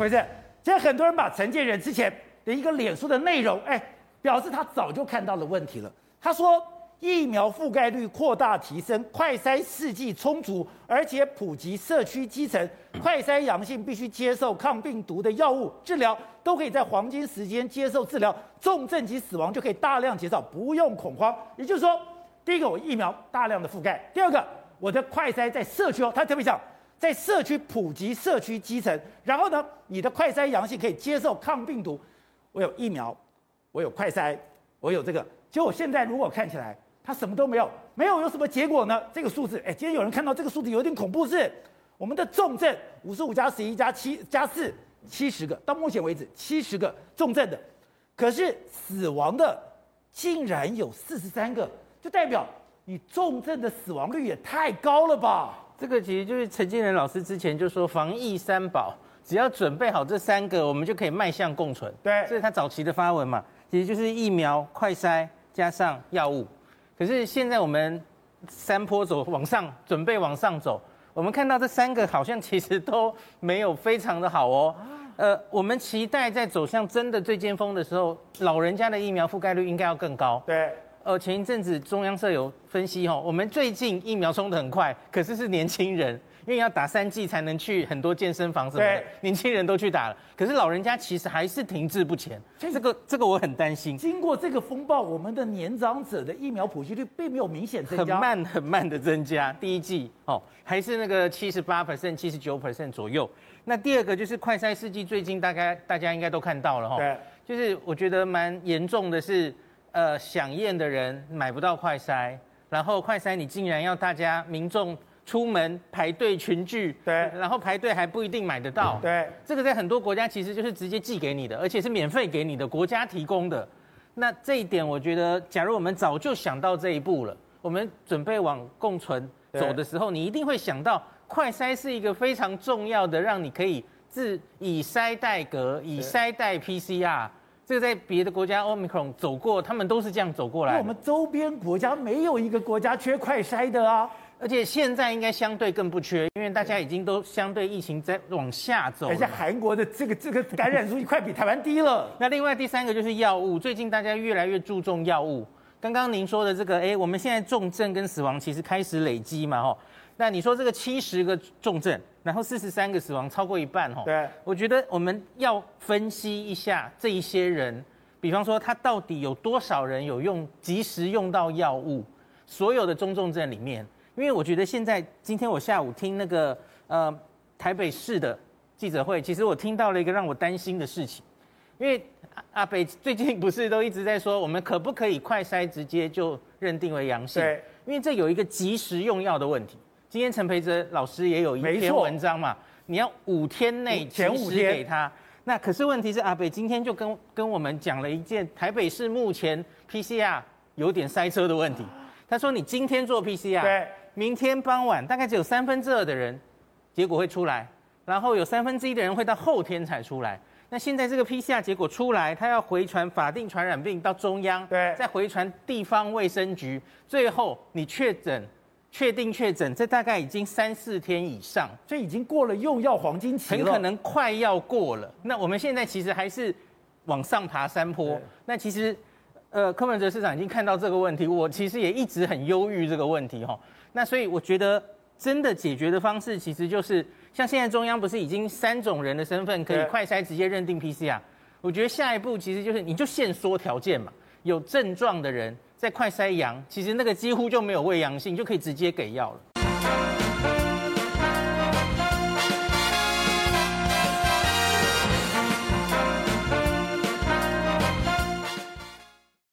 回正，现在很多人把陈建仁之前的一个脸书的内容，哎，表示他早就看到了问题了。他说。疫苗覆盖率扩大提升，快筛试剂充足，而且普及社区基层，快筛阳性必须接受抗病毒的药物治疗，都可以在黄金时间接受治疗，重症及死亡就可以大量减少，不用恐慌。也就是说，第一个我疫苗大量的覆盖，第二个我的快筛在社区哦，他特别讲在社区普及社区基层，然后呢，你的快筛阳性可以接受抗病毒，我有疫苗，我有快筛，我有这个，结果现在如果看起来。他什么都没有，没有有什么结果呢？这个数字，哎，今天有人看到这个数字有点恐怖，是我们的重症五十五加十一加七加四七十个，到目前为止七十个重症的，可是死亡的竟然有四十三个，就代表你重症的死亡率也太高了吧？这个其实就是陈建仁老师之前就说防疫三宝，只要准备好这三个，我们就可以迈向共存。对，这是他早期的发文嘛，其实就是疫苗、快筛加上药物。可是现在我们山坡走往上，准备往上走，我们看到这三个好像其实都没有非常的好哦。呃，我们期待在走向真的最尖峰的时候，老人家的疫苗覆盖率应该要更高。对。呃，前一阵子中央社有分析哦，我们最近疫苗冲得很快，可是是年轻人。因为要打三剂才能去很多健身房什么的，年轻人都去打了，可是老人家其实还是停滞不前。这个这个我很担心。经过这个风暴，我们的年长者的疫苗普及率并没有明显增加，很慢很慢的增加。第一季哦，还是那个七十八 percent、七十九 percent 左右。那第二个就是快筛试剂，最近大概大家应该都看到了哈。对，就是我觉得蛮严重的是，呃，想验的人买不到快筛，然后快筛你竟然要大家民众。出门排队群聚，对，然后排队还不一定买得到，对，这个在很多国家其实就是直接寄给你的，而且是免费给你的，国家提供的。那这一点，我觉得，假如我们早就想到这一步了，我们准备往共存走的时候，你一定会想到，快筛是一个非常重要的，让你可以自以筛代隔，以筛代 PCR。这个在别的国家，Omicron 走过，他们都是这样走过来。我们周边国家没有一个国家缺快筛的啊。而且现在应该相对更不缺，因为大家已经都相对疫情在往下走。而且韩国的这个这个感染数快比台湾低了。那另外第三个就是药物，最近大家越来越注重药物。刚刚您说的这个，哎，我们现在重症跟死亡其实开始累积嘛，吼。那你说这个七十个重症，然后四十三个死亡，超过一半，吼。对。我觉得我们要分析一下这一些人，比方说他到底有多少人有用及时用到药物，所有的中重症里面。因为我觉得现在今天我下午听那个呃台北市的记者会，其实我听到了一个让我担心的事情，因为阿北最近不是都一直在说，我们可不可以快筛直接就认定为阳性？对，因为这有一个及时用药的问题。今天陈培哲老师也有一篇文章嘛，你要五天内及时给他。那可是问题是阿北今天就跟跟我们讲了一件台北市目前 PCR 有点塞车的问题。他说你今天做 PCR。对。明天傍晚大概只有三分之二的人结果会出来，然后有三分之一的人会到后天才出来。那现在这个 PCR 结果出来，他要回传法定传染病到中央，对，再回传地方卫生局，最后你确诊，确定确诊，这大概已经三四天以上，这已经过了用药黄金期了，很可能快要过了。那我们现在其实还是往上爬山坡。那其实，呃，柯文哲市长已经看到这个问题，我其实也一直很忧郁这个问题哈。那所以我觉得，真的解决的方式其实就是像现在中央不是已经三种人的身份可以快筛直接认定 PCR，我觉得下一步其实就是你就限缩条件嘛，有症状的人在快筛阳，其实那个几乎就没有胃阳性，就可以直接给药了。